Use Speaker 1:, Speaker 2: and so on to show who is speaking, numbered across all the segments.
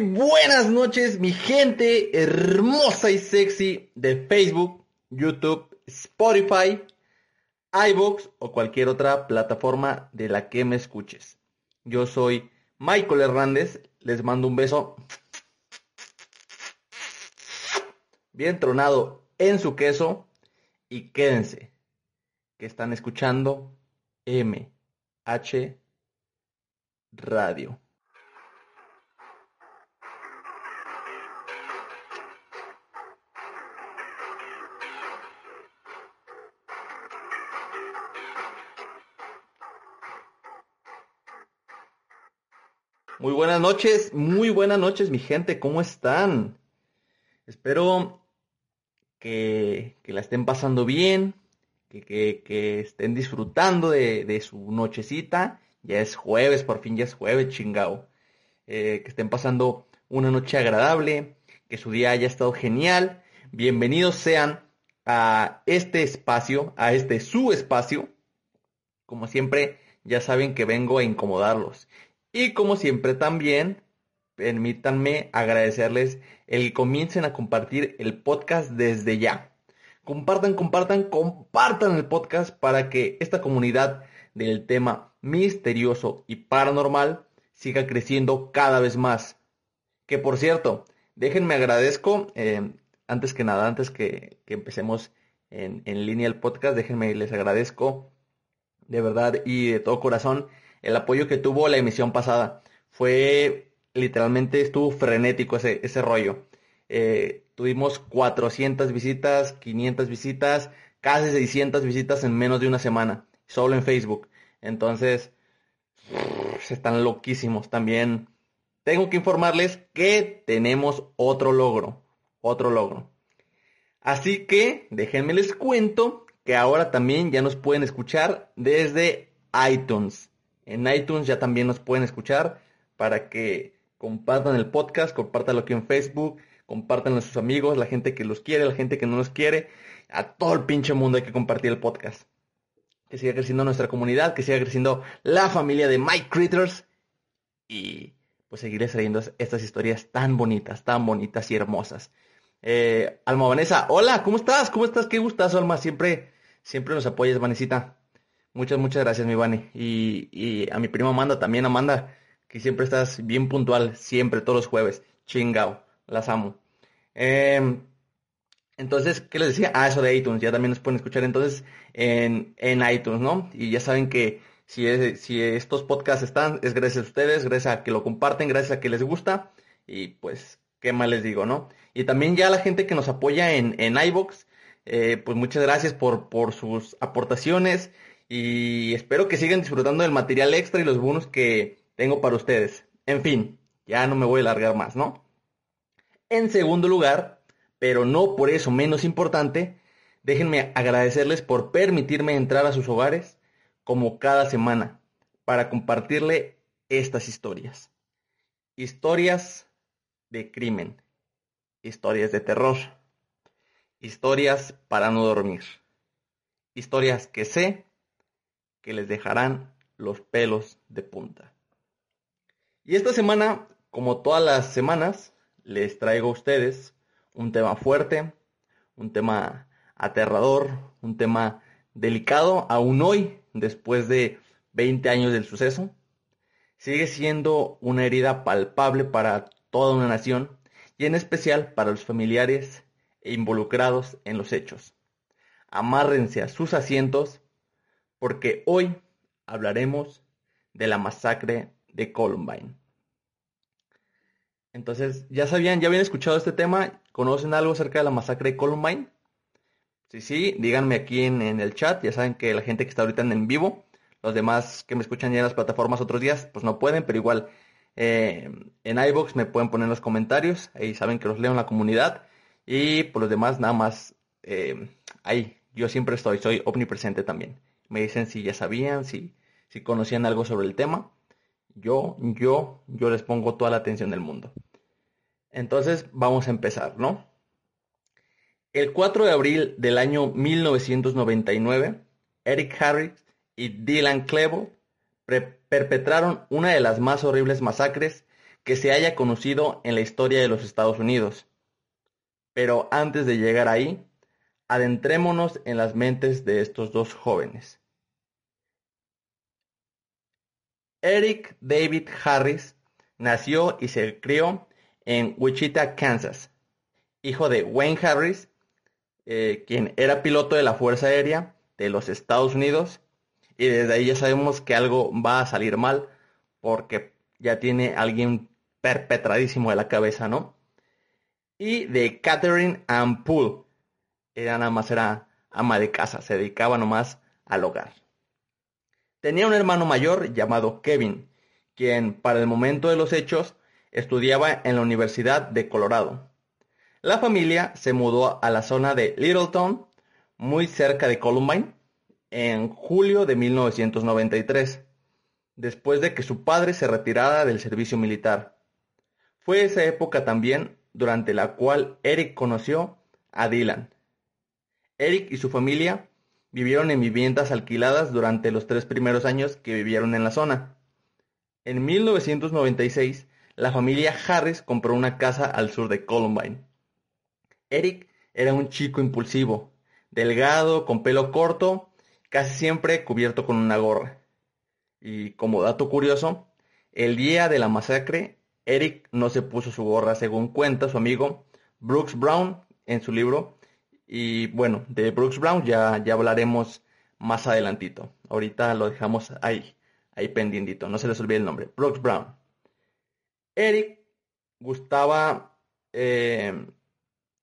Speaker 1: Buenas noches, mi gente hermosa y sexy de Facebook, YouTube, Spotify, iVoox o cualquier otra plataforma de la que me escuches. Yo soy Michael Hernández, les mando un beso bien tronado en su queso y quédense que están escuchando MH Radio. Muy buenas noches, muy buenas noches, mi gente, ¿cómo están? Espero que, la estén pasando bien, que, estén disfrutando de, su nochecita. Ya es jueves, por fin ya es jueves, chingao. Eh, que estén pasando una noche agradable, que su día haya estado genial. Bienvenidos sean a este espacio, a este su espacio. Como siempre, ya saben que vengo a incomodarlos. Y como siempre también, permítanme agradecerles el que comiencen a compartir el podcast desde ya. Compartan, compartan, compartan el podcast para que esta comunidad del tema misterioso y paranormal siga creciendo cada vez más. Que por cierto, déjenme agradezco, eh, antes que nada, antes que, empecemos en, en línea el podcast, déjenme, les agradezco de verdad y de todo corazón el apoyo que tuvo la emisión pasada. Fue literalmente, estuvo frenético ese, ese rollo. Eh, tuvimos 400 visitas, 500 visitas, casi 600 visitas en menos de una semana, solo en Facebook. Entonces, están loquísimos. También tengo que informarles que tenemos otro logro, otro logro. Así que déjenme les cuento que ahora también ya nos pueden escuchar desde iTunes. En iTunes ya también nos pueden escuchar para que compartan el podcast, compartanlo aquí en Facebook, compartanlo a sus amigos, la gente que los quiere, la gente que no los quiere. A todo el pinche mundo hay que compartir el podcast. Que siga creciendo nuestra comunidad, que siga creciendo la familia de Mike Critters. Y pues seguiré trayendo estas historias tan bonitas, tan bonitas y hermosas. Eh, Alma Vanessa, hola, ¿cómo estás? ¿Cómo estás? Qué gustazo, Alma. Siempre, siempre nos apoyas, Vanesita. Muchas, muchas gracias, mi Vane. Y, a mi prima Amanda también, Amanda, que siempre estás bien puntual, siempre, todos los jueves. Chingao, las amo. Em, entonces, ¿qué les decía? Ah, eso de iTunes, ya también nos pueden escuchar entonces en, iTunes, ¿no? Y ya saben que si, si estos podcasts están, es gracias a ustedes, gracias a que lo comparten, gracias a que les gusta. Y pues, ¿qué más les digo, no? Y también ya la gente que nos apoya en, en iVoox, eh, pues muchas gracias por, por sus aportaciones. Y espero que sigan disfrutando del material extra y los bonus que tengo para ustedes. En fin, ya no me voy a alargar más, ¿no? En segundo lugar, pero no por eso menos importante, déjenme agradecerles por permitirme entrar a sus hogares como cada semana para compartirle estas historias. Historias de crimen, historias de terror, historias para no dormir, historias que sé que les dejarán los pelos de punta. Y esta semana, como todas las semanas, les traigo a ustedes un tema fuerte, un tema aterrador, un tema delicado, aún hoy, después de 20 años del suceso. sigue siendo una herida palpable para toda una nación y en especial para los familiares e involucrados en los hechos. Amárrense a sus asientos porque hoy hablaremos de la masacre de Columbine. Entonces, ¿ya sabían, ya habían escuchado este tema? ¿Conocen algo acerca de la masacre de Columbine? Sí, sí, díganme aquí en, el chat. Ya saben que la gente que está ahorita en, vivo, los demás que me escuchan ya en las plataformas otros días, pues no pueden, pero igual eh, en iBox me pueden poner los comentarios. Ahí saben que los leo en la comunidad. Y por los demás, nada más eh, ahí. Yo siempre estoy, soy omnipresente también. Me dicen si ya sabían, si, si conocían algo sobre el tema. Yo, yo, yo les pongo toda la atención del mundo. Entonces vamos a empezar, ¿no? El 4 de abril del año 1999, Eric Harris y Dylan Klebold perpetraron una de las más horribles masacres que se haya conocido en la historia de los Estados Unidos. Pero antes de llegar ahí, adentrémonos en las mentes de estos dos jóvenes. Eric David Harris nació y se crió en Wichita, Kansas, hijo de Wayne Harris, eh, quien era piloto de la Fuerza Aérea de los Estados Unidos, y desde ahí ya sabemos que algo va a salir mal, porque ya tiene alguien perpetradísimo de la cabeza, ¿no? Y de Catherine Ann Poole, ella nada más era ama de casa, se dedicaba nomás al hogar. Tenía un hermano mayor llamado Kevin, quien para el momento de los hechos estudiaba en la Universidad de Colorado. La familia se mudó a la zona de Littleton, muy cerca de Columbine, en julio de 1993, después de que su padre se retirara del servicio militar. Fue esa época también durante la cual Eric conoció a Dylan. Eric y su familia Vivieron en viviendas alquiladas durante los tres primeros años que vivieron en la zona. En 1996, la familia Harris compró una casa al sur de Columbine. Eric era un chico impulsivo, delgado, con pelo corto, casi siempre cubierto con una gorra. Y como dato curioso, el día de la masacre, Eric no se puso su gorra según cuenta su amigo Brooks Brown en su libro y bueno, de Brooks Brown ya, ya hablaremos más adelantito. Ahorita lo dejamos ahí, ahí pendientito. No se les olvide el nombre. Brooks Brown. Eric gustaba... Eh,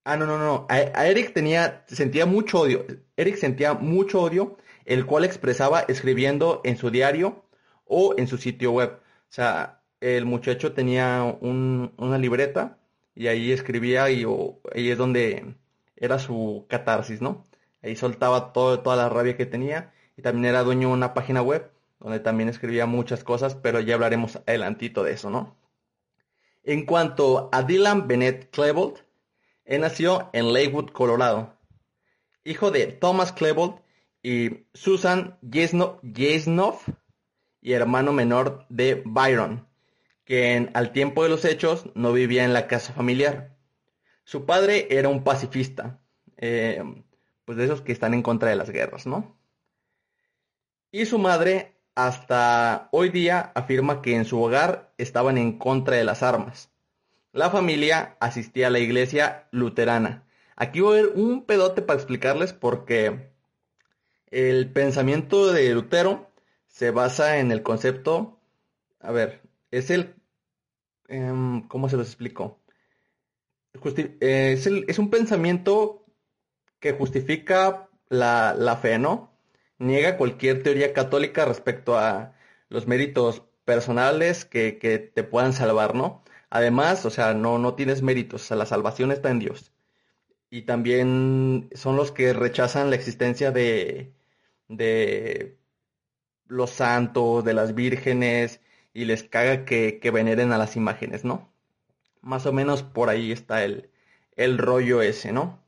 Speaker 1: ah, no, no, no. A, Eric tenía, sentía mucho odio. Eric sentía mucho odio, el cual expresaba escribiendo en su diario o en su sitio web. O sea, el muchacho tenía una libreta y ahí escribía y ahí es donde era su catarsis, ¿no? Ahí soltaba todo, toda la rabia que tenía y también era dueño de una página web donde también escribía muchas cosas, pero ya hablaremos adelantito de eso, ¿no? En cuanto a Dylan Bennett Klebold, él nació en Lakewood, Colorado, hijo de Thomas Klebold y Susan Jesnoff y hermano menor de Byron, quien al tiempo de los hechos no vivía en la casa familiar. Su padre era un pacifista, eh, pues de esos que están en contra de las guerras, ¿no? Y su madre hasta hoy día afirma que en su hogar estaban en contra de las armas. La familia asistía a la iglesia luterana. Aquí voy a ver un pedote para explicarles porque el pensamiento de Lutero se basa en el concepto, a ver, es el, em, ¿cómo se los explico? Eh, es, un pensamiento que justifica la, fe, ¿no? Niega cualquier teoría católica respecto a los méritos personales que, te puedan salvar, ¿no? Además, o sea, no, no tienes méritos, o sea, la salvación está en Dios. Y también son los que rechazan la existencia de, de los santos, de las vírgenes, y les caga que, que veneren a las imágenes, ¿no? Más o menos por ahí está el, el rollo ese, ¿no?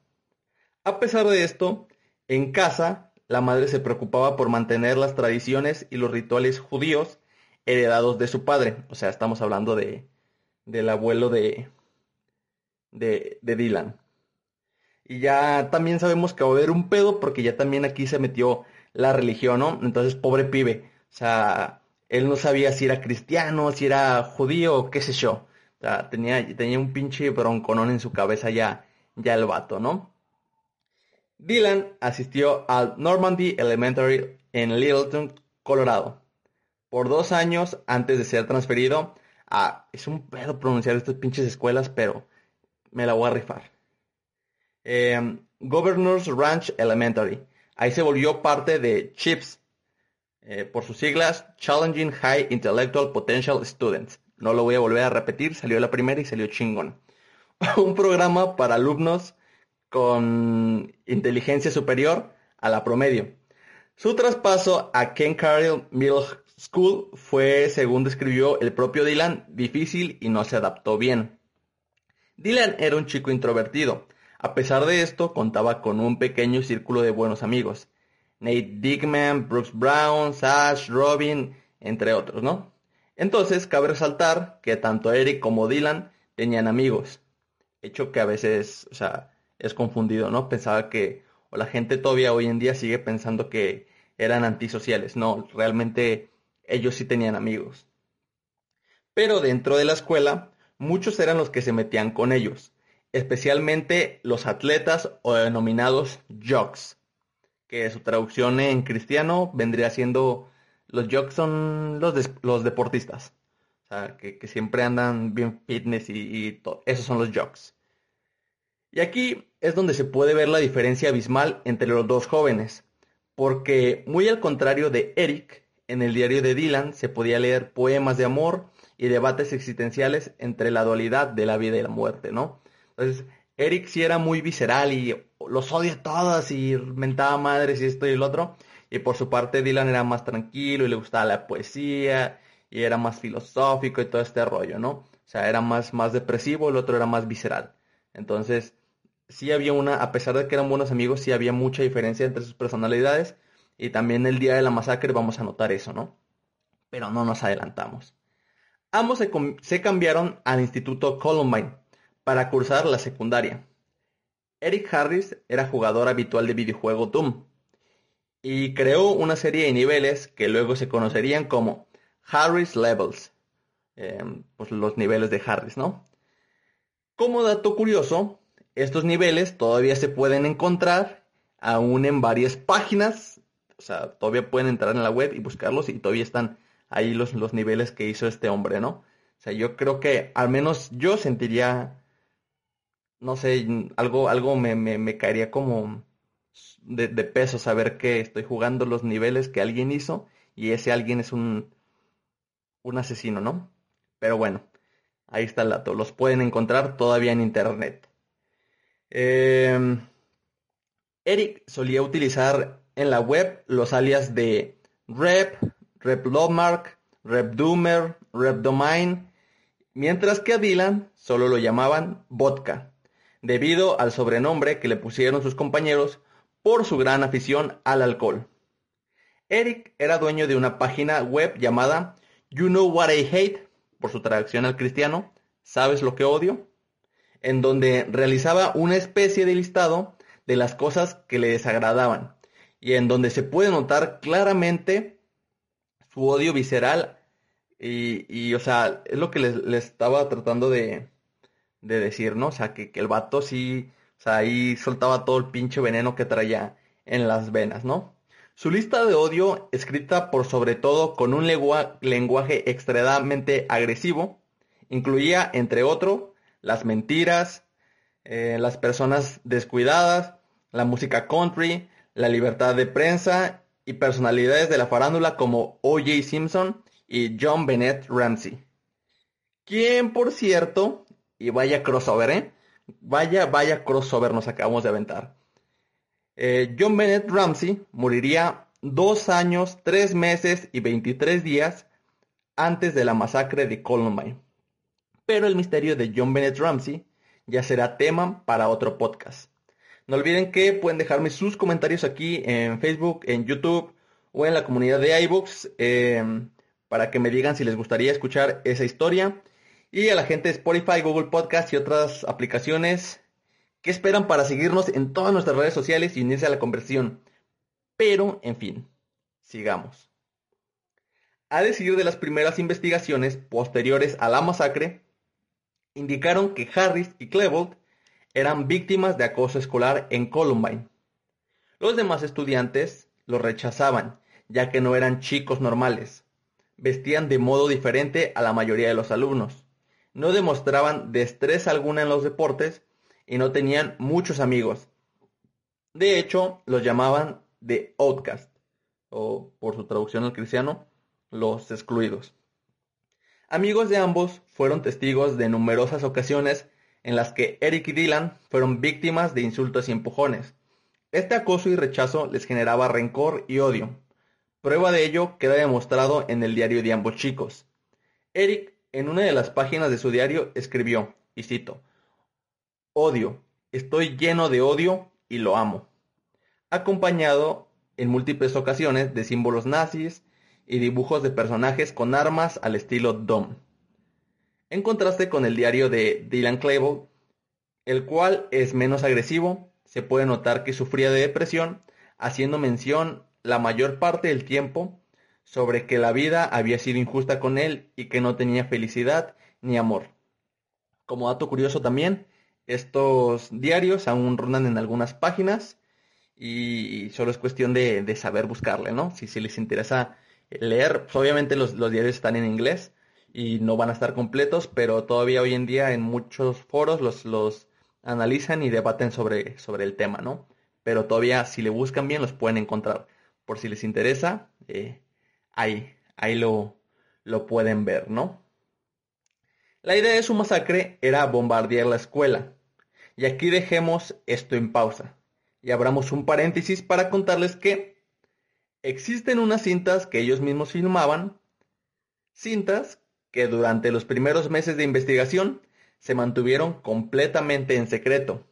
Speaker 1: A pesar de esto, en casa, la madre se preocupaba por mantener las tradiciones y los rituales judíos heredados de su padre. O sea, estamos hablando de, del abuelo de, de, de Dylan. Y ya también sabemos que va a haber un pedo porque ya también aquí se metió la religión, ¿no? Entonces, pobre pibe. O sea, él no sabía si era cristiano, si era judío, qué sé yo. O sea, tenía, tenía un pinche bronconón en su cabeza ya, ya el vato, ¿no? Dylan asistió al Normandy Elementary en Littleton, Colorado, por dos años antes de ser transferido a... Es un pedo pronunciar estas pinches escuelas, pero me la voy a rifar. Em, Governor's Ranch Elementary. Ahí se volvió parte de CHIPS, eh, por sus siglas, Challenging High Intellectual Potential Students. No lo voy a volver a repetir, salió la primera y salió chingón. un programa para alumnos con inteligencia superior a la promedio. Su traspaso a Ken Carroll Middle School fue, según describió el propio Dylan, difícil y no se adaptó bien. Dylan era un chico introvertido. A pesar de esto, contaba con un pequeño círculo de buenos amigos. Nate Dickman, Brooks Brown, Sash, Robin, entre otros, ¿no? Entonces, cabe resaltar que tanto Eric como Dylan tenían amigos. Hecho que a veces, o sea, es confundido, ¿no? Pensaba que, o la gente todavía hoy en día sigue pensando que eran antisociales. No, realmente ellos sí tenían amigos. Pero dentro de la escuela, muchos eran los que se metían con ellos, especialmente los atletas o denominados jocks, que su traducción en cristiano vendría siendo los jocks son los, los deportistas, o sea, que, siempre andan bien fitness y, todo. Esos son los jocks. Y aquí es donde se puede ver la diferencia abismal entre los dos jóvenes, porque muy al contrario de Eric, en el diario de Dylan se podía leer poemas de amor y debates existenciales entre la dualidad de la vida y la muerte, ¿no? Entonces, Eric sí era muy visceral y los odia todas y mentaba madres y esto y el otro. Y por su parte Dylan era más tranquilo y le gustaba la poesía y era más filosófico y todo este rollo, ¿no? O sea, era más, más depresivo, el otro era más visceral. Entonces, sí había una, a pesar de que eran buenos amigos, sí había mucha diferencia entre sus personalidades. Y también el día de la masacre vamos a notar eso, ¿no? Pero no nos adelantamos. Ambos se, se cambiaron al Instituto Columbine para cursar la secundaria. Eric Harris era jugador habitual de videojuego Doom y creó una serie de niveles que luego se conocerían como Harris Levels, em, pues los niveles de Harris, ¿no? Como dato curioso, estos niveles todavía se pueden encontrar aún en varias páginas, o sea, todavía pueden entrar en la web y buscarlos y todavía están ahí los, los niveles que hizo este hombre, ¿no? O sea, yo creo que al menos yo sentiría, no sé, algo, algo me, me, caería como de, peso saber que estoy jugando los niveles que alguien hizo y ese alguien es un, un asesino, ¿no? Pero bueno, ahí está el dato. Los pueden encontrar todavía en internet. Em, Eric solía utilizar en la web los alias de rep, replogmark, repdoomer, repdomain, mientras que a Dylan solo lo llamaban vodka, debido al sobrenombre que le pusieron sus compañeros por su gran afición al alcohol. Eric era dueño de una página web llamada You Know What I Hate, por su traducción al cristiano, ¿sabes lo que odio? en donde realizaba una especie de listado de las cosas que le desagradaban y en donde se puede notar claramente su odio visceral y, o sea, es lo que les, estaba tratando de, decir, ¿no? O sea, que, el vato sí, o sea, ahí soltaba todo el pinche veneno que traía en las venas, ¿no? Su lista de odio, escrita por sobre todo con un lenguaje extremadamente agresivo, incluía, entre otros, las mentiras, eh, las personas descuidadas, la música country, la libertad de prensa y personalidades de la farándula como O.J. Simpson y John Bennett Ramsey. Quien, por cierto, y vaya crossover, ¿eh? Vaya, vaya crossover nos acabamos de aventar. Eh, John Bennett Ramsey moriría dos años, tres meses y 23 días antes de la masacre de Columbine pero el misterio de John Bennett Ramsey ya será tema para otro podcast. No olviden que pueden dejarme sus comentarios aquí en Facebook, en YouTube o en la comunidad de iBooks em, para que me digan si les gustaría escuchar esa historia. Y a la gente de Spotify, Google Podcast y otras aplicaciones que esperan para seguirnos en todas nuestras redes sociales y unirse a la conversión. Pero, en fin, sigamos. A decir de las primeras investigaciones posteriores a la masacre, indicaron que Harris y Klebold eran víctimas de acoso escolar en Columbine. Los demás estudiantes los rechazaban, ya que no eran chicos normales. Vestían de modo diferente a la mayoría de los alumnos. No demostraban destreza alguna en los deportes y no tenían muchos amigos. De hecho, los llamaban de outcast, o por su traducción al cristiano, los excluidos. Amigos de ambos fueron testigos de numerosas ocasiones en las que Eric y Dylan fueron víctimas de insultos y empujones. Este acoso y rechazo les generaba rencor y odio. Prueba de ello queda demostrado en el diario de ambos chicos. Eric, en una de las páginas de su diario, escribió, y cito, Odio, estoy lleno de odio y lo amo. Acompañado en múltiples ocasiones de símbolos nazis y dibujos de personajes con armas al estilo Dom. En contraste con el diario de Dylan Klebold, el cual es menos agresivo, se puede notar que sufría de depresión, haciendo mención la mayor parte del tiempo sobre que la vida había sido injusta con él y que no tenía felicidad ni amor. Como dato curioso también, estos diarios aún rondan en algunas páginas y solo es cuestión de, saber buscarle, ¿no? Si, si les interesa leer, pues, obviamente los, los, diarios están en inglés y no van a estar completos, pero todavía hoy en día en muchos foros los, los analizan y debaten sobre, sobre el tema, ¿no? Pero todavía si le buscan bien los pueden encontrar. Por si les interesa, eh, ahí, ahí lo, lo pueden ver, ¿no? La idea de su masacre era bombardear la escuela. Y aquí dejemos esto en pausa. Y abramos un paréntesis para contarles que Existen unas cintas que ellos mismos filmaban, cintas que durante los primeros meses de investigación se mantuvieron completamente en secreto,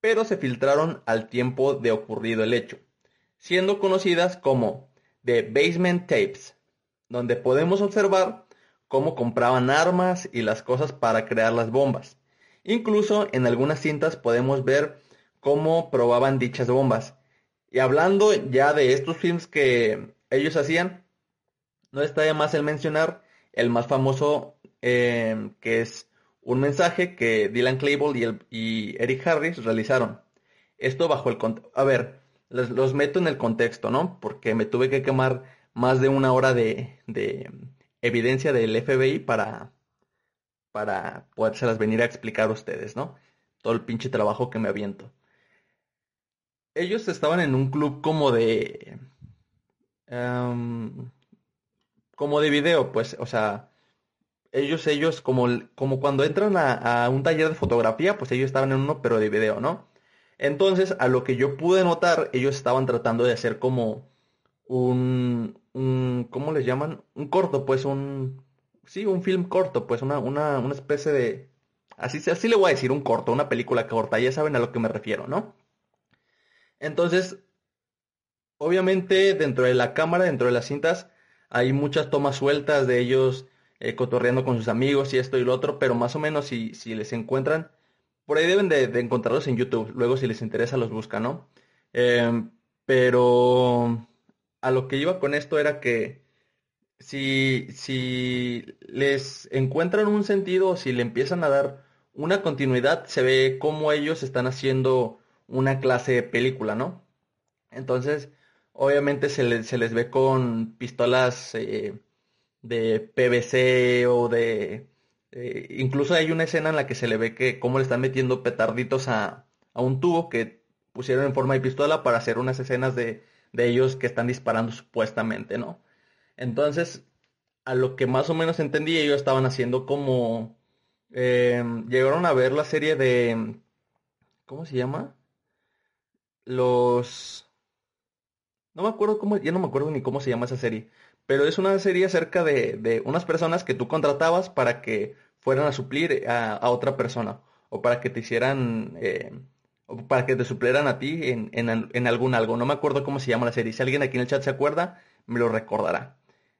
Speaker 1: pero se filtraron al tiempo de ocurrido el hecho, siendo conocidas como The Basement Tapes, donde podemos observar cómo compraban armas y las cosas para crear las bombas. Incluso en algunas cintas podemos ver cómo probaban dichas bombas y hablando ya de estos films que ellos hacían, no está de más el mencionar el más famoso eh, que es un mensaje que Dylan Klebold y, y Eric Harris realizaron. Esto bajo el... A ver, los meto en el contexto, ¿no? Porque me tuve que quemar más de una hora de, de evidencia del FBI para, para las venir a explicar a ustedes, ¿no? Todo el pinche trabajo que me aviento ellos estaban en un club como de... Em, como de video, pues, o sea, ellos, ellos, como, como cuando entran a, un taller de fotografía, pues ellos estaban en uno, pero de video, ¿no? Entonces, a lo que yo pude notar, ellos estaban tratando de hacer como un, un ¿cómo les llaman? Un corto, pues, un, sí, un film corto, pues, una, una, una especie de, así, así le voy a decir, un corto, una película corta, ya saben a lo que me refiero, ¿no? Entonces, obviamente dentro de la cámara, dentro de las cintas, hay muchas tomas sueltas de ellos eh, cotorreando con sus amigos y esto y lo otro, pero más o menos si, si les encuentran, por ahí deben de, encontrarlos en YouTube. Luego si les interesa los buscan, ¿no? Em, pero a lo que iba con esto era que si, si les encuentran un sentido o si le empiezan a dar una continuidad, se ve cómo ellos están haciendo una clase de película, ¿no? Entonces, obviamente se, les ve con pistolas eh, de PVC o de... Eh, incluso hay una escena en la que se le ve que cómo le están metiendo petarditos a, un tubo que pusieron en forma de pistola para hacer unas escenas de, ellos que están disparando supuestamente, ¿no? Entonces, a lo que más o menos entendí, ellos estaban haciendo como... Eh, llegaron a ver la serie de... ¿Cómo se llama? los... No me acuerdo cómo, ya no me acuerdo ni cómo se llama esa serie, pero es una serie acerca de, unas personas que tú contratabas para que fueran a suplir a, otra persona, o para que te hicieran, eh, o para que te suplieran a ti en, algún algo. No me acuerdo cómo se llama la serie. Si alguien aquí en el chat se acuerda, me lo recordará.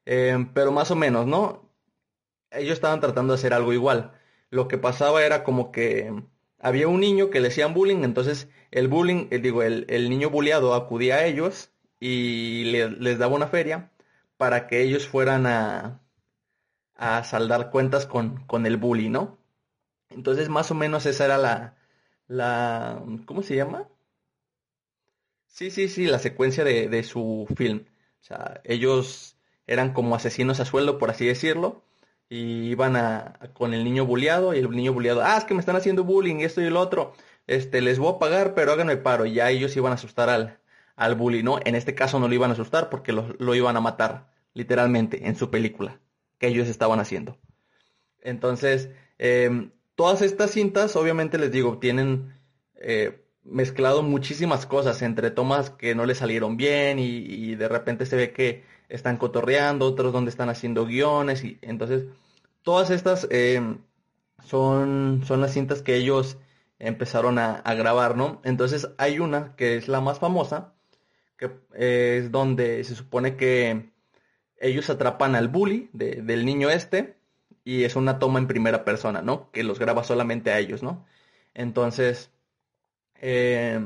Speaker 1: Eh, pero más o menos, ¿no? Ellos estaban tratando de hacer algo igual. Lo que pasaba era como que había un niño que le hacían bullying, entonces el bullying, eh, digo, el, niño bulleado acudía a ellos y les daba una feria para que ellos fueran a, a saldar cuentas con, con el bully, ¿no? Entonces más o menos esa era la, la, ¿cómo se llama? Sí, sí, sí, la secuencia de, de su film. O sea, ellos eran como asesinos a sueldo, por así decirlo, y iban a, con el niño bulleado y el niño bulleado, ah, es que me están haciendo bullying esto y el otro, este, les voy a pagar, pero háganme paro, y ya ellos iban a asustar al, al bully, ¿no? En este caso no lo iban a asustar porque lo, lo iban a matar, literalmente, en su película, que ellos estaban haciendo. Entonces, em, todas estas cintas, obviamente les digo, tienen eh, mezclado muchísimas cosas entre tomas que no le salieron bien y, de repente se ve que están cotorreando, otros donde están haciendo guiones y entonces todas estas eh, son, son las cintas que ellos empezaron a, a, grabar, ¿no? Entonces hay una que es la más famosa, que es donde se supone que ellos atrapan al bully de, del niño este y es una toma en primera persona, ¿no? Que los graba solamente a ellos, ¿no? Entonces, eh,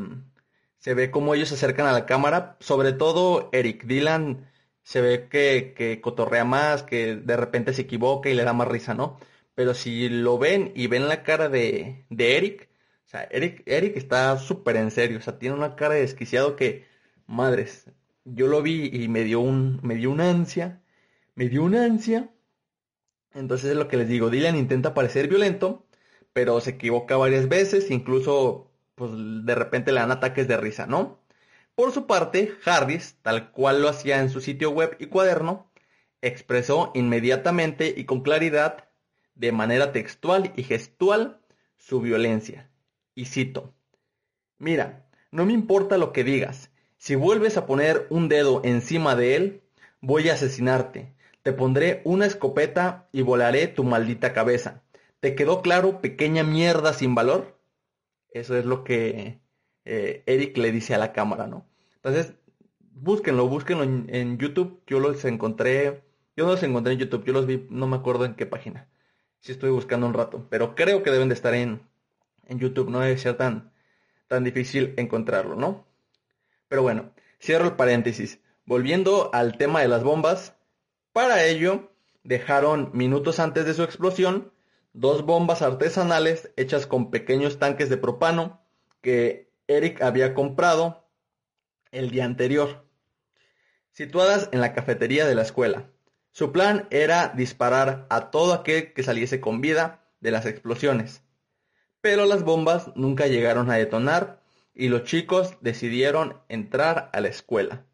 Speaker 1: se ve como ellos se acercan a la cámara, sobre todo Eric Dylan se ve que, que, cotorrea más, que de repente se equivoca y le da más risa, ¿no? Pero si lo ven y ven la cara de, de Eric, o sea, Eric, Eric está súper en serio, o sea, tiene una cara de desquiciado que, madres, yo lo vi y me dio un, me dio una ansia, me dio una ansia. Entonces es lo que les digo, Dylan intenta parecer violento, pero se equivoca varias veces, incluso pues de repente le dan ataques de risa, ¿no? Por su parte, Harris, tal cual lo hacía en su sitio web y cuaderno, expresó inmediatamente y con claridad, de manera textual y gestual, su violencia. Y cito, Mira, no me importa lo que digas, si vuelves a poner un dedo encima de él, voy a asesinarte. Te pondré una escopeta y volaré tu maldita cabeza. ¿Te quedó claro, pequeña mierda sin valor? Eso es lo que eh, Eric le dice a la cámara, ¿no? Entonces, búsquenlo, búsquenlo en, YouTube. Yo los encontré, yo no los encontré en YouTube, yo los vi, no me acuerdo en qué página. Si sí estoy buscando un rato, pero creo que deben de estar en, en YouTube, no debe ser tan, tan difícil encontrarlo, ¿no? Pero bueno, cierro el paréntesis. Volviendo al tema de las bombas, para ello dejaron minutos antes de su explosión dos bombas artesanales hechas con pequeños tanques de propano que Eric había comprado el día anterior, situadas en la cafetería de la escuela. Su plan era disparar a todo aquel que saliese con vida de las explosiones. Pero las bombas nunca llegaron a detonar y los chicos decidieron entrar a la escuela.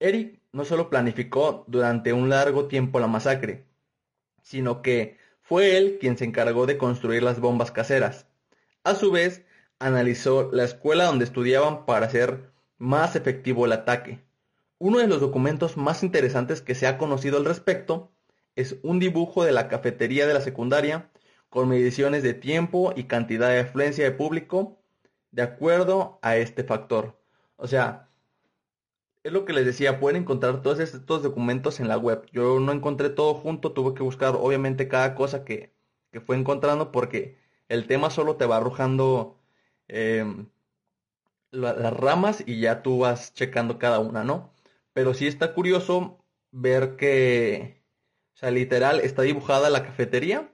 Speaker 1: Eric no solo planificó durante un largo tiempo la masacre, sino que fue él quien se encargó de construir las bombas caseras. A su vez, analizó la escuela donde estudiaban para hacer más efectivo el ataque. Uno de los documentos más interesantes que se ha conocido al respecto es un dibujo de la cafetería de la secundaria con mediciones de tiempo y cantidad de afluencia de público de acuerdo a este factor. O sea, es lo que les decía, pueden encontrar todos estos documentos en la web. Yo no encontré todo junto, tuve que buscar obviamente cada cosa que, que fue encontrando porque el tema solo te va arrojando eh, la, las ramas y ya tú vas checando cada una, ¿no? Pero sí está curioso ver que, o sea, literal está dibujada la cafetería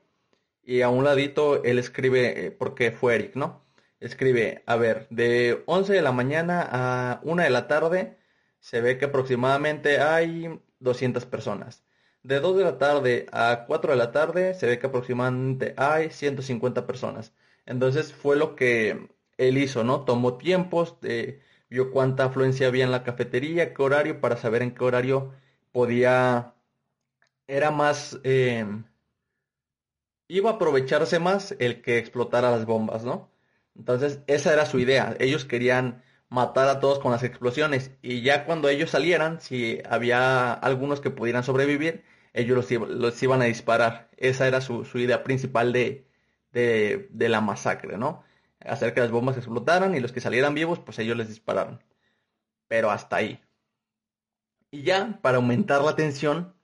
Speaker 1: y a un ladito él escribe, eh, porque fue Eric, ¿no? Escribe, a ver, de 11 de la mañana a 1 de la tarde se ve que aproximadamente hay 200 personas. De 2 de la tarde a 4 de la tarde se ve que aproximadamente hay 150 personas. Entonces fue lo que él hizo, ¿no? Tomó tiempos, eh, vio cuánta afluencia había en la cafetería, qué horario, para saber en qué horario podía, era más, eh, iba a aprovecharse más el que explotara las bombas, ¿no? Entonces, esa era su idea. Ellos querían matar a todos con las explosiones. Y ya cuando ellos salieran, si había algunos que pudieran sobrevivir, ellos los, iban a disparar. Esa era su, su idea principal de, de, de, la masacre, ¿no? Hacer que las bombas explotaran y los que salieran vivos, pues ellos les dispararon. Pero hasta ahí. Y ya, para aumentar la tensión,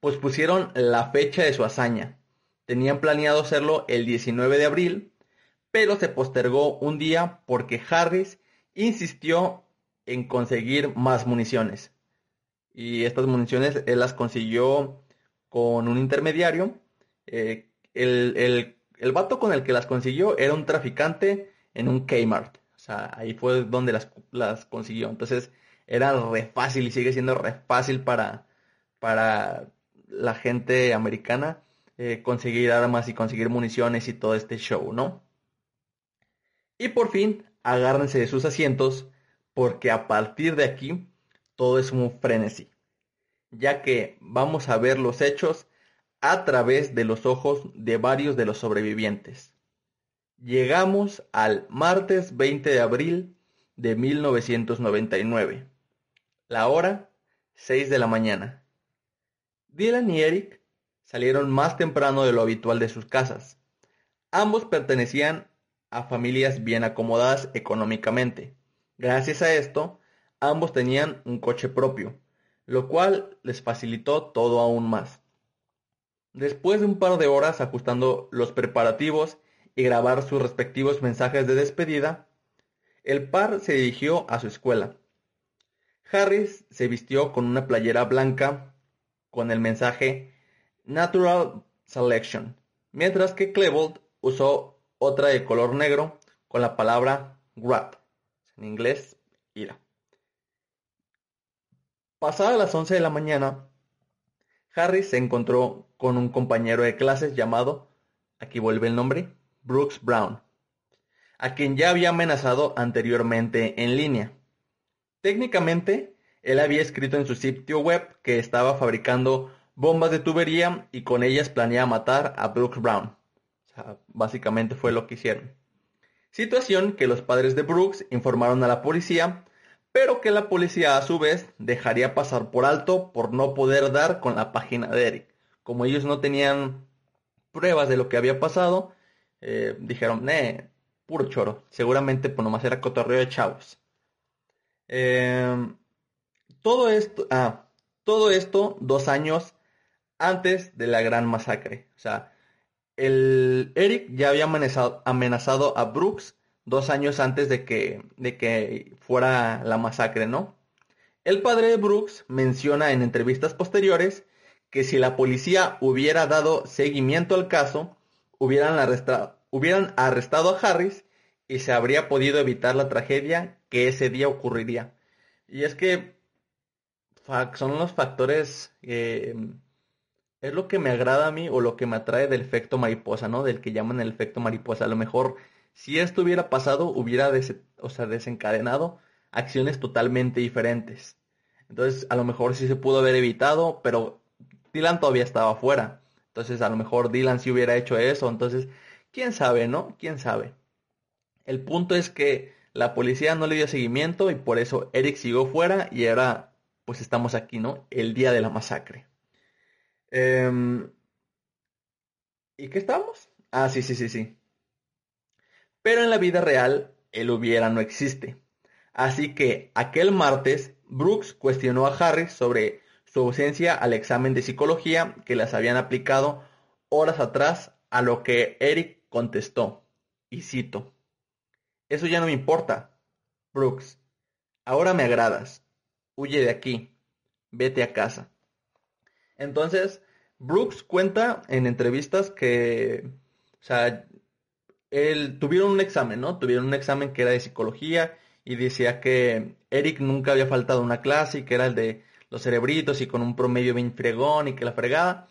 Speaker 1: pues pusieron la fecha de su hazaña. Tenían planeado hacerlo el 19 de abril, pero se postergó un día porque Harris insistió en conseguir más municiones. Y estas municiones él las consiguió con un intermediario. Eh, el, el, el vato con el que las consiguió era un traficante en un Kmart. O sea, ahí fue donde las, las consiguió. Entonces era re fácil y sigue siendo re fácil para, para la gente americana eh, conseguir armas y conseguir municiones y todo este show, ¿no? Y por fin, agárrense de sus asientos porque a partir de aquí todo es un frenesí, ya que vamos a ver los hechos a través de los ojos de varios de los sobrevivientes. Llegamos al martes 20 de abril de 1999. La hora 6 de la mañana. Dylan y Eric salieron más temprano de lo habitual de sus casas. Ambos pertenecían a familias bien acomodadas económicamente. Gracias a esto, ambos tenían un coche propio, lo cual les facilitó todo aún más. Después de un par de horas ajustando los preparativos y grabar sus respectivos mensajes de despedida, el par se dirigió a su escuela. Harris se vistió con una playera blanca con el mensaje Natural Selection, mientras que Klebold usó otra de color negro con la palabra Grat, en inglés, ira. Pasadas las 11 de la mañana, Harris se encontró con un compañero de clases llamado, aquí vuelve el nombre, Brooks Brown, a quien ya había amenazado anteriormente en línea. Técnicamente, él había escrito en su sitio web que estaba fabricando bombas de tubería y con ellas planeaba matar a Brooks Brown. Básicamente fue lo que hicieron. Situación que los padres de Brooks informaron a la policía, pero que la policía a su vez dejaría pasar por alto por no poder dar con la página de Eric. Como ellos no tenían pruebas de lo que había pasado, eh, dijeron, eh, puro choro. Seguramente pues nomás era cotorreo de chavos. Em, todo esto, ah, todo esto dos años antes de la gran masacre. O sea, el Eric ya había amenazado, a Brooks dos años antes de que, de que fuera la masacre, ¿no? El padre de Brooks menciona en entrevistas posteriores que si la policía hubiera dado seguimiento al caso, hubieran arrestado, hubieran arrestado a Harris y se habría podido evitar la tragedia que ese día ocurriría. Y es que son los factores, eh, es lo que me agrada a mí o lo que me atrae del efecto mariposa, ¿no? Del que llaman el efecto mariposa. A lo mejor si esto hubiera pasado, hubiera o sea, desencadenado acciones totalmente diferentes. Entonces, a lo mejor sí se pudo haber evitado, pero Dylan todavía estaba afuera. Entonces, a lo mejor Dylan sí hubiera hecho eso. Entonces, quién sabe, ¿no? Quién sabe. El punto es que la policía no le dio seguimiento y por eso Eric siguió fuera y ahora pues estamos aquí, ¿no? El día de la masacre. Em, ¿Y qué estamos? Ah, sí, sí, sí, sí. Pero en la vida real, el hubiera no existe. Así que aquel martes, Brooks cuestionó a Harris sobre su ausencia al examen de psicología que las habían aplicado horas atrás, a lo que Eric contestó, y cito, Eso ya no me importa, Brooks. Ahora me agradas. Huye de aquí. Vete a casa. Entonces, Brooks cuenta en entrevistas que, o sea, él, tuvieron un examen, ¿no? Tuvieron un examen que era de psicología y decía que Eric nunca había faltado una clase y que era el de los cerebritos y con un promedio bien fregón y que la fregaba.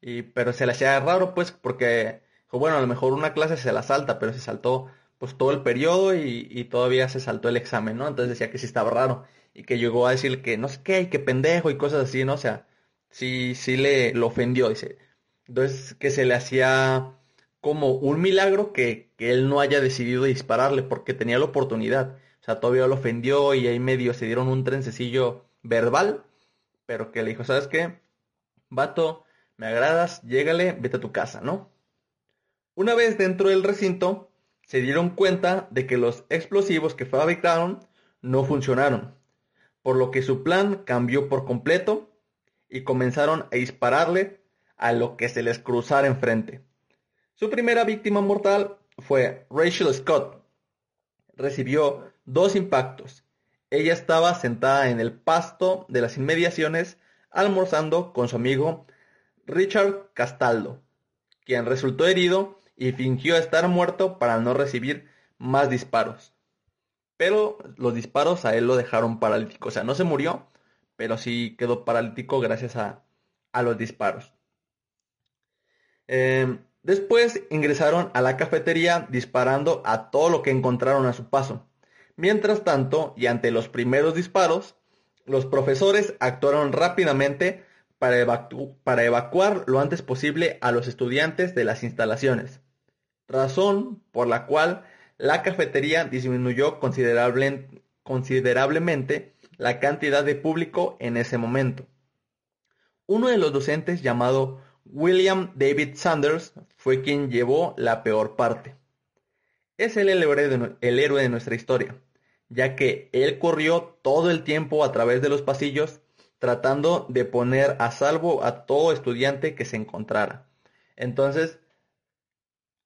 Speaker 1: Y, pero se le hacía raro pues porque, bueno, a lo mejor una clase se la salta, pero se saltó pues todo el periodo y, todavía se saltó el examen, ¿no? Entonces decía que sí estaba raro y que llegó a decir que no sé qué, y que pendejo y cosas así, ¿no? O sea, sí, sí le lo ofendió, dice. Entonces que se le hacía como un milagro que, él no haya decidido dispararle porque tenía la oportunidad. O sea, todavía lo ofendió y ahí medio se dieron un trencecillo verbal, pero que le dijo, ¿sabes qué? Vato, me agradas, llégale, vete a tu casa, ¿no? Una vez dentro del recinto, se dieron cuenta de que los explosivos que fabricaron no funcionaron, por lo que su plan cambió por completo y comenzaron a dispararle a lo que se les cruzara enfrente. Su primera víctima mortal fue Rachel Scott. Recibió dos impactos. ella estaba sentada en el pasto de las inmediaciones almorzando con su amigo Richard Castaldo, quien resultó herido y fingió estar muerto para no recibir más disparos. Pero los disparos a él lo dejaron paralítico, o sea, no se murió, pero sí quedó paralítico gracias a, los disparos. Em, después ingresaron a la cafetería disparando a todo lo que encontraron a su paso. Mientras tanto, y ante los primeros disparos, los profesores actuaron rápidamente para, para, evacuar lo antes posible a los estudiantes de las instalaciones, razón por la cual la cafetería disminuyó considerablemente la cantidad de público en ese momento. Uno de los docentes llamado William David Sanders fue quien llevó la peor parte. Es el héroe de, el héroe de nuestra historia, ya que él corrió todo el tiempo a través de los pasillos tratando de poner a salvo a todo estudiante que se encontrara. Entonces,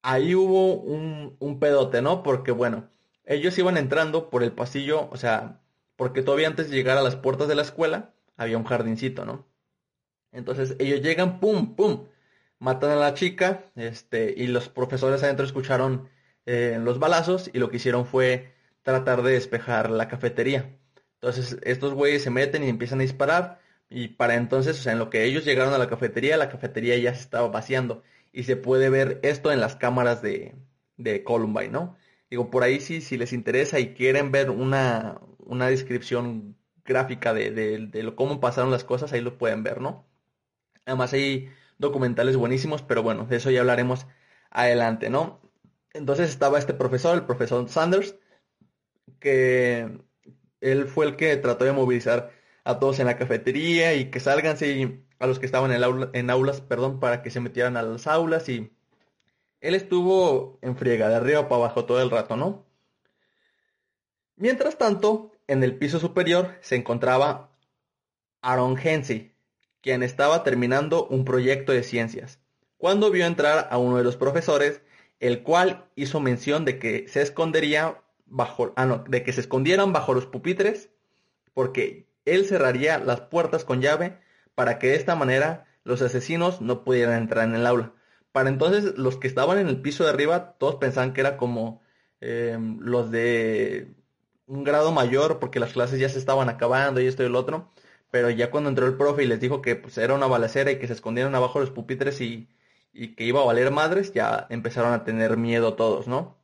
Speaker 1: ahí hubo un, un pedote, ¿no? Porque bueno, ellos iban entrando por el pasillo, o sea, porque todavía antes de llegar a las puertas de la escuela había un jardincito, ¿no? Entonces ellos llegan, pum, pum, matan a la chica, este, y los profesores adentro escucharon eh, los balazos y lo que hicieron fue tratar de despejar la cafetería. Entonces estos güeyes se meten y empiezan a disparar y para entonces, o sea, en lo que ellos llegaron a la cafetería, la cafetería ya se estaba vaciando y se puede ver esto en las cámaras de, de Columbine, ¿no? Digo, por ahí sí, si les interesa y quieren ver una, una descripción gráfica de, de, cómo pasaron las cosas, ahí lo pueden ver, ¿no? Además hay documentales buenísimos, pero bueno, de eso ya hablaremos adelante, ¿no? Entonces estaba este profesor, el profesor Sanders, que él fue el que trató de movilizar a todos en la cafetería y que salgan a los que estaban en, aula, en aulas, perdón, para que se metieran a las aulas y él estuvo en friega de arriba para abajo todo el rato, ¿no? Mientras tanto, en el piso superior se encontraba Aaron Hensey, quien estaba terminando un proyecto de ciencias, cuando vio entrar a uno de los profesores, el cual hizo mención de que se escondería bajo, ah, de que se escondieran bajo los pupitres, porque él cerraría las puertas con llave para que de esta manera los asesinos no pudieran entrar en el aula. Para entonces los que estaban en el piso de arriba, todos pensaban que era como em, los de un grado mayor porque las clases ya se estaban acabando y esto y el otro. Pero ya cuando entró el profe y les dijo que pues, era una balacera y que se escondieran abajo los pupitres y, y que iba a valer madres, ya empezaron a tener miedo todos, ¿no?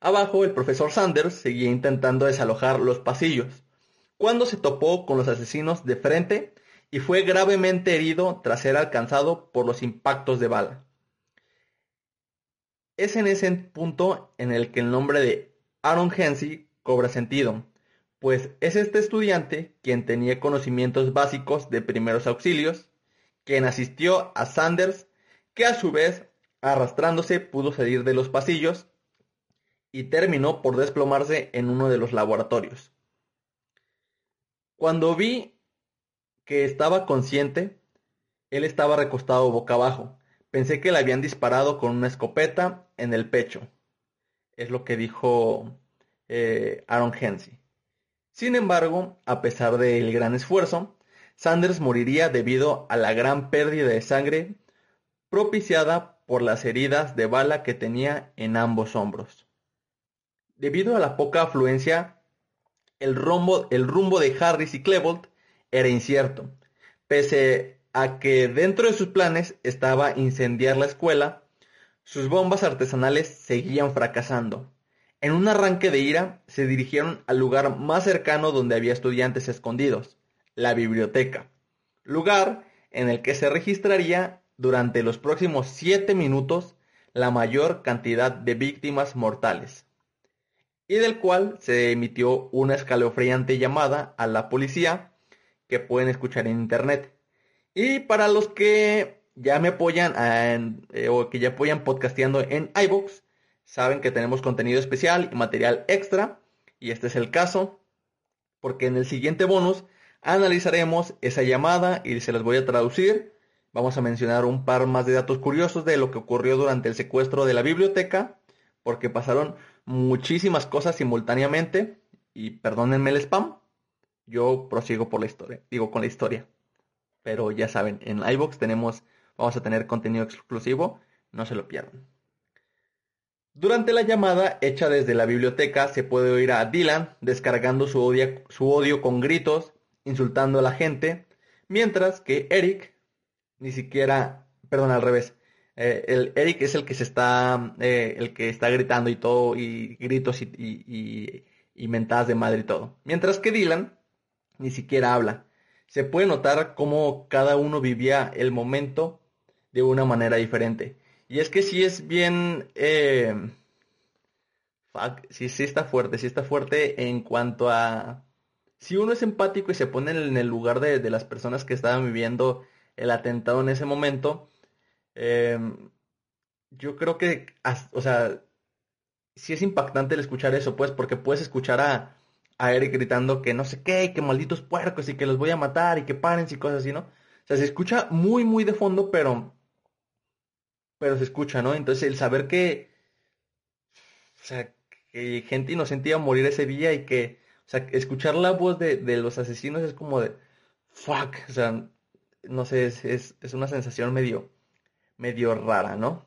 Speaker 1: Abajo el profesor Sanders seguía intentando desalojar los pasillos, cuando se topó con los asesinos de frente y fue gravemente herido tras ser alcanzado por los impactos de bala. Es en ese punto en el que el nombre de Aaron Hensey cobra sentido, pues es este estudiante quien tenía conocimientos básicos de primeros auxilios, quien asistió a Sanders, que a su vez, arrastrándose, pudo salir de los pasillos y terminó por desplomarse en uno de los laboratorios. Cuando vi que estaba consciente, él estaba recostado boca abajo. Pensé que le habían disparado con una escopeta en el pecho. Es lo que dijo eh, Aaron Hensey. Sin embargo, a pesar del gran esfuerzo, Sanders moriría debido a la gran pérdida de sangre propiciada por las heridas de bala que tenía en ambos hombros. Debido a la poca afluencia, el rumbo, el rumbo de Harris y Klebold era incierto, pese a que dentro de sus planes estaba incendiar la escuela, sus bombas artesanales seguían fracasando. En un arranque de ira, se dirigieron al lugar más cercano donde había estudiantes escondidos, la biblioteca, lugar en el que se registraría durante los próximos siete minutos la mayor cantidad de víctimas mortales, y del cual se emitió una escalofriante llamada a la policía que pueden escuchar en internet. Y para los que ya me apoyan eh, o que ya apoyan podcasteando en iBox, saben que tenemos contenido especial y material extra. Y este es el caso, porque en el siguiente bonus analizaremos esa llamada y se las voy a traducir. Vamos a mencionar un par más de datos curiosos de lo que ocurrió durante el secuestro de la biblioteca, porque pasaron muchísimas cosas simultáneamente y perdónenme el spam, yo prosigo por la historia, digo con la historia. Pero ya saben, en iBox tenemos, vamos a tener contenido exclusivo, no se lo pierdan. Durante la llamada hecha desde la biblioteca se puede oír a Dylan descargando su odio, con gritos, insultando a la gente, mientras que Eric ni siquiera, perdón, al revés, eh, el Eric es el que se está, eh, el que está gritando y todo, y gritos y, y, y mentadas de madre y todo. Mientras que Dylan ni siquiera habla. Se puede notar cómo cada uno vivía el momento de una manera diferente. Y es que sí es bien... Eh, sí, sí está fuerte, sí está fuerte en cuanto a... Si uno es empático y se pone en el lugar de, las personas que estaban viviendo el atentado en ese momento, em, yo creo que, o sea, sí es impactante el escuchar eso, pues, porque puedes escuchar a, a Eric gritando que no sé qué, que malditos puercos y que los voy a matar y que paren y cosas así, ¿no? O sea, se escucha muy, muy de fondo, pero pero se escucha, ¿no? Entonces el saber que, o sea, que gente inocente iba morir ese día y que, o sea, escuchar la voz de, los asesinos es como de, fuck, o sea, no sé, es, es, una sensación medio, medio rara, ¿no?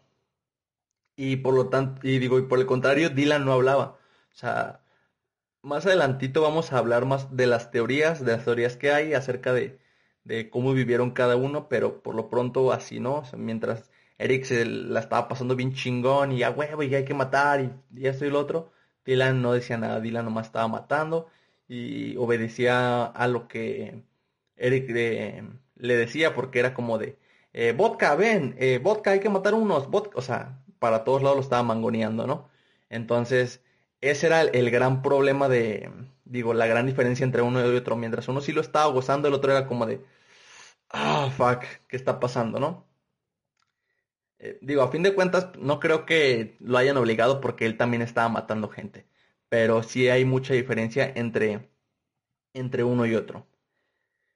Speaker 1: Y por lo tanto, y digo, y por el contrario, Dylan no hablaba. O sea, más adelantito vamos a hablar más de las teorías, de las teorías que hay acerca de, de cómo vivieron cada uno, pero por lo pronto así, ¿no? O sea, mientras Eric se la estaba pasando bien chingón y a huevo y hay que matar y, esto y lo otro. Dylan no decía nada, Dylan nomás estaba matando y obedecía a lo que Eric le, decía porque era como de, eh, vodka, ven, eh, vodka, hay que matar unos, vodka, o sea, para todos lados lo estaba mangoneando, ¿no? Entonces, ese era el, gran problema de, digo, la gran diferencia entre uno y otro. Mientras uno sí lo estaba gozando, el otro era como de, ah, fuck, ¿qué está pasando, no? Eh, digo, a fin de cuentas, no creo que lo hayan obligado porque él también estaba matando gente. Pero sí hay mucha diferencia entre, entre uno y otro.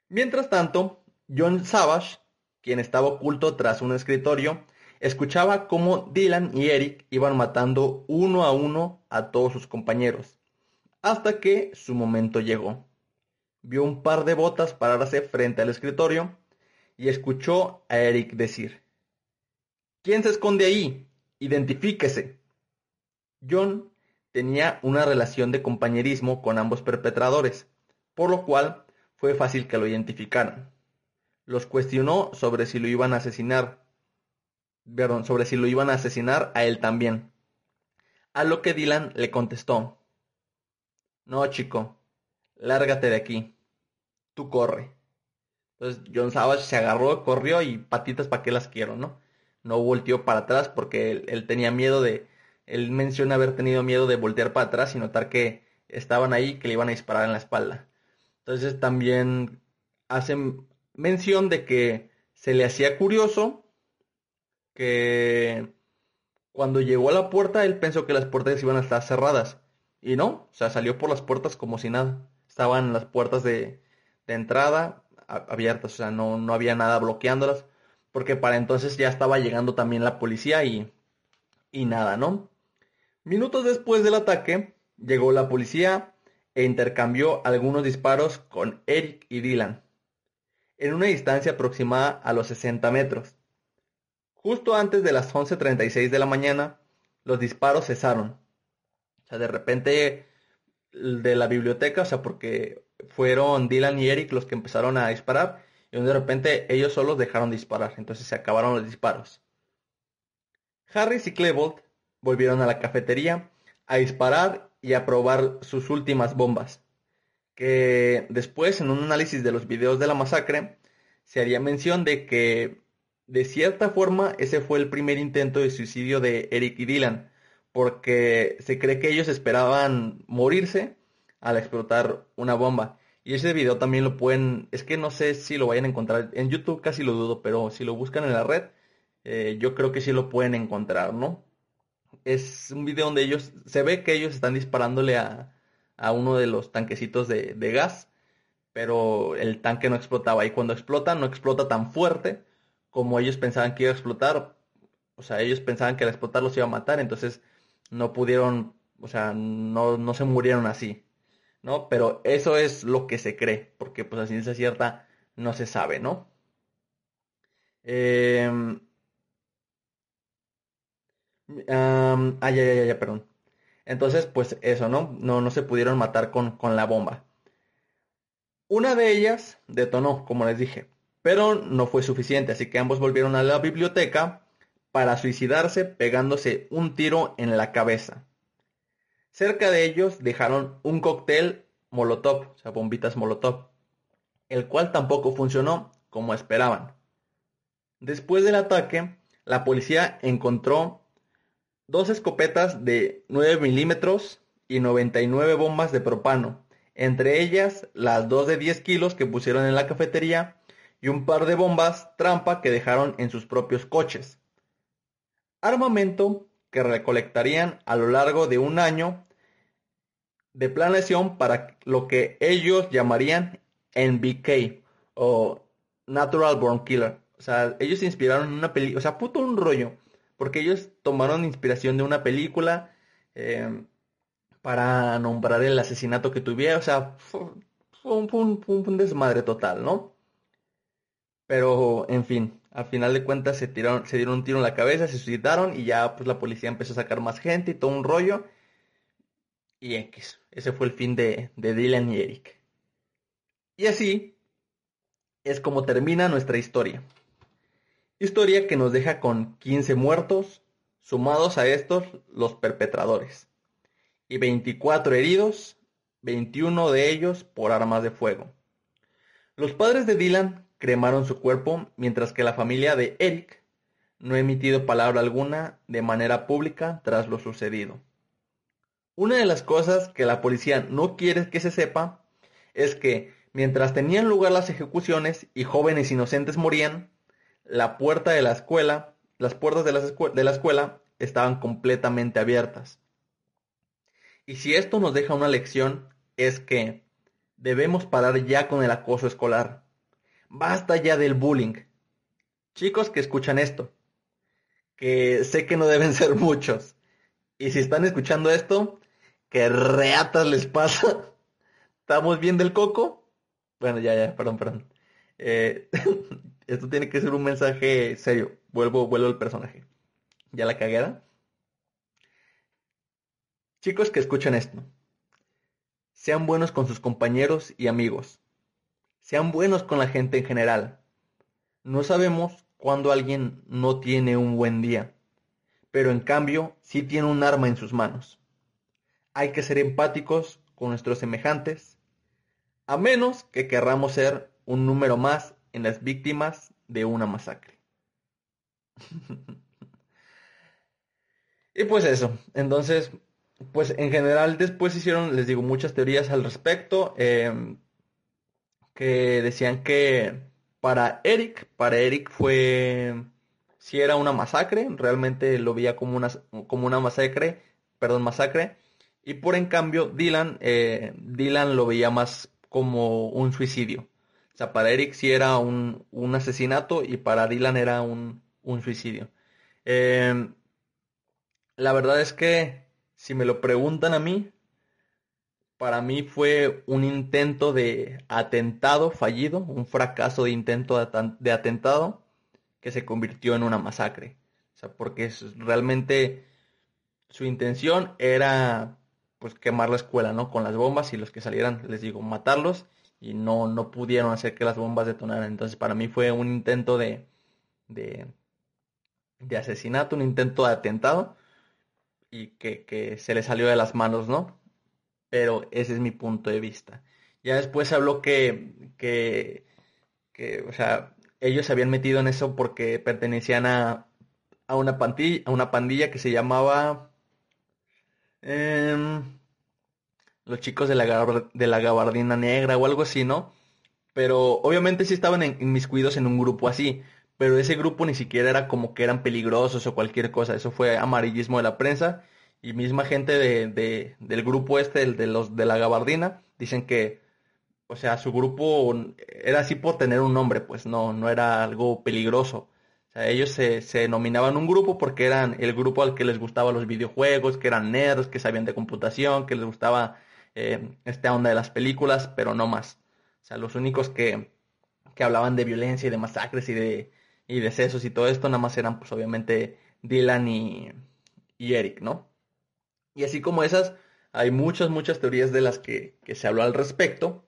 Speaker 1: Mientras tanto, John Savage, quien estaba oculto tras un escritorio, escuchaba cómo Dylan y Eric iban matando uno a uno a todos sus compañeros, hasta que su momento llegó. Vio un par de botas pararse frente al escritorio y escuchó a Eric decir, ¿Quién se esconde ahí? Identifíquese. John tenía una relación de compañerismo con ambos perpetradores, por lo cual fue fácil que lo identificaran. Los cuestionó sobre si lo iban a asesinar, perdón, sobre si lo iban a asesinar a él también. A lo que Dylan le contestó, no chico, lárgate de aquí, tú corre. Entonces John Savage se agarró, corrió y patitas para qué las quiero, ¿no? No volteó para atrás porque él, tenía miedo de, él menciona haber tenido miedo de voltear para atrás y notar que estaban ahí que le iban a disparar en la espalda. Entonces también hacen mención de que se le hacía curioso que cuando llegó a la puerta él pensó que las puertas iban a estar cerradas y no, o sea, salió por las puertas como si nada. Estaban las puertas de, de entrada abiertas, o sea, no, no había nada bloqueándolas porque para entonces ya estaba llegando también la policía y, y nada, ¿no? Minutos después del ataque, llegó la policía e intercambió algunos disparos con Eric y Dylan, en una distancia aproximada a los 60 metros. Justo antes de las 11.36 de la mañana, los disparos cesaron. O sea, de repente de la biblioteca, o sea, porque fueron Dylan y Eric los que empezaron a disparar, y de repente ellos solos dejaron disparar, entonces se acabaron los disparos. Harris y Klebold volvieron a la cafetería a disparar y a probar sus últimas bombas, que después en un análisis de los videos de la masacre se haría mención de que de cierta forma ese fue el primer intento de suicidio de Eric y Dylan, porque se cree que ellos esperaban morirse al explotar una bomba y ese video también lo pueden, es que no sé si lo vayan a encontrar, en YouTube casi lo dudo, pero si lo buscan en la red, eh, yo creo que sí lo pueden encontrar, ¿no? Es un video donde ellos, se ve que ellos están disparándole a, a uno de los tanquecitos de, de gas, pero el tanque no explotaba. Y cuando explota, no explota tan fuerte como ellos pensaban que iba a explotar. O sea, ellos pensaban que al explotar los iba a matar, entonces no pudieron, o sea, no, no se murieron así. ¿No? Pero eso es lo que se cree, porque pues a ciencia cierta no se sabe, ¿no? Eh, ya, ya, ya, perdón. Entonces, pues eso, ¿no? No, no se pudieron matar con, con la bomba. Una de ellas detonó, como les dije, pero no fue suficiente, así que ambos volvieron a la biblioteca para suicidarse pegándose un tiro en la cabeza. Cerca de ellos dejaron un cóctel Molotov, o sea, bombitas Molotov, el cual tampoco funcionó como esperaban. Después del ataque, la policía encontró dos escopetas de 9 milímetros y 99 bombas de propano, entre ellas las dos de 10 kilos que pusieron en la cafetería y un par de bombas trampa que dejaron en sus propios coches. Armamento que recolectarían a lo largo de un año de planeación para lo que ellos llamarían NBK o Natural Born Killer. O sea, ellos se inspiraron en una película, o sea, puto un rollo, porque ellos tomaron inspiración de una película eh, para nombrar el asesinato que tuviera, o sea, fue, un, desmadre total, ¿no? Pero, en fin, al final de cuentas se, tiraron, se dieron un tiro en la cabeza, se suicidaron y ya pues la policía empezó a sacar más gente y todo un rollo. Y X, ese fue el fin de, de Dylan y Eric. Y así es como termina nuestra historia. Historia que nos deja con 15 muertos, sumados a estos los perpetradores, y 24 heridos, 21 de ellos por armas de fuego. Los padres de Dylan cremaron su cuerpo, mientras que la familia de Eric no ha emitido palabra alguna de manera pública tras lo sucedido. Una de las cosas que la policía no quiere que se sepa es que mientras tenían lugar las ejecuciones y jóvenes inocentes morían, la puerta de la escuela, las puertas de la, de la escuela estaban completamente abiertas. Y si esto nos deja una lección es que debemos parar ya con el acoso escolar. Basta ya del bullying. Chicos que escuchan esto, que sé que no deben ser muchos. Y si están escuchando esto, que reatas les pasa. ¿Estamos bien del coco? Bueno, ya, ya, perdón, perdón. Eh, esto tiene que ser un mensaje serio. Vuelvo, vuelvo al personaje. ¿Ya la caguera? Chicos que escuchan esto. Sean buenos con sus compañeros y amigos. Sean buenos con la gente en general. No sabemos cuándo alguien no tiene un buen día, pero en cambio sí tiene un arma en sus manos. Hay que ser empáticos con nuestros semejantes, a menos que querramos ser un número más en las víctimas de una masacre. y pues eso, entonces, pues en general después hicieron, les digo, muchas teorías al respecto, em, decían que para Eric, para Eric fue, si era una masacre, realmente lo veía como una, como una masacre, perdón, masacre, y por en cambio Dylan, eh, Dylan lo veía más como un suicidio. O sea, para Eric sí era un, asesinato y para Dylan era un, suicidio. Em, la verdad es que, si me lo preguntan a mí, para mí fue un intento de atentado fallido, un fracaso de intento de, atentado que se convirtió en una masacre. O sea, porque realmente su intención era pues quemar la escuela, ¿no? Con las bombas y los que salieran, les digo, matarlos y no, no pudieron hacer que las bombas detonaran. Entonces para mí fue un intento de, de, asesinato, un intento de atentado y que, que, se le salió de las manos, ¿no? Pero ese es mi punto de vista. Ya después se habló que, que, que o sea, ellos se habían metido en eso porque pertenecían a, a, una, pandilla, a una pandilla que se llamaba Em, los chicos de la, gabardina negra o algo así, ¿no? Pero obviamente sí estaban en, inmiscuidos en un grupo así, pero ese grupo ni siquiera era como que eran peligrosos o cualquier cosa, eso fue amarillismo de la prensa y misma gente de, del grupo este, de los de la gabardina, dicen que, o sea, su grupo era así por tener un nombre, pues no, no era algo peligroso. O sea, ellos se, se denominaban un grupo porque eran el grupo al que les gustaban los videojuegos, que eran nerds, que sabían de computación, que les gustaba eh, esta onda de las películas, pero no más. O sea, los únicos que, que hablaban de violencia y de masacres y de y decesos y todo esto, nada más eran pues obviamente Dylan y, y Eric, ¿no? Y así como esas, hay muchas, muchas teorías de las que, que, se habló al respecto,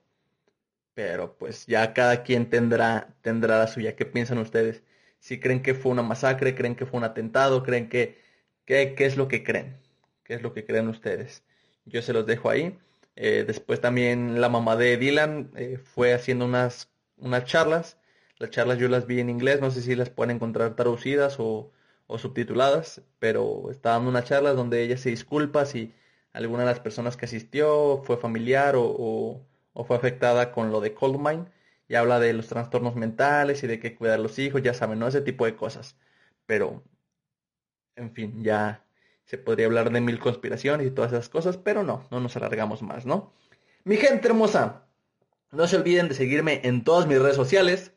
Speaker 1: pero pues ya cada quien tendrá, tendrá la suya. ¿Qué piensan ustedes? Si creen que fue una masacre, creen que fue un atentado, creen que, ¿qué es lo que creen? ¿Qué es lo que creen ustedes? Yo se los dejo ahí. Eh, después también la mamá de Dylan eh, fue haciendo unas, unas charlas. Las charlas yo las vi en inglés, no sé si las pueden encontrar traducidas o, o subtituladas, pero estaba dando unas charlas donde ella se disculpa si alguna de las personas que asistió fue familiar o, fue afectada con lo de Cold Mine y habla de los trastornos mentales y de que cuidar a los hijos, ya saben, ¿no? Ese tipo de cosas. Pero, en fin, ya se podría hablar de mil conspiraciones y todas esas cosas, pero no, no nos alargamos más, ¿no? Mi gente hermosa, no se olviden de seguirme en todas mis redes sociales,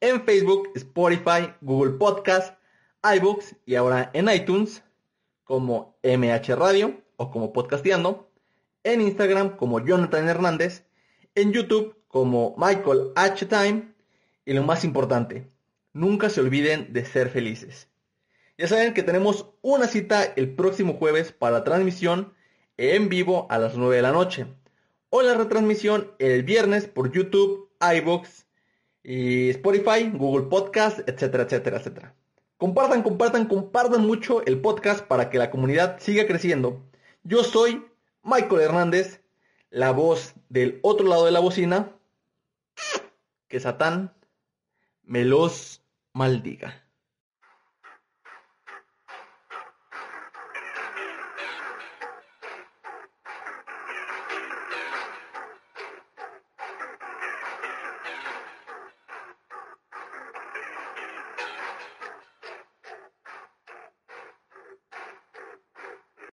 Speaker 1: en Facebook, Spotify, Google Podcast, iBooks y ahora en iTunes como MH Radio o como Podcasteando, en Instagram como Jonathan Hernández, en YouTube como Michael H. Time y lo más importante, nunca se olviden de ser felices. Ya saben que tenemos una cita el próximo jueves para la transmisión en vivo a las 9 de la noche. O la retransmisión el viernes por YouTube, iBox y Spotify, Google Podcast, etcétera, etcétera, etcétera. Compartan, compartan, compartan mucho el podcast para que la comunidad siga creciendo. Yo soy Michael Hernández, la voz del otro lado de la bocina. Que Satán me los maldiga.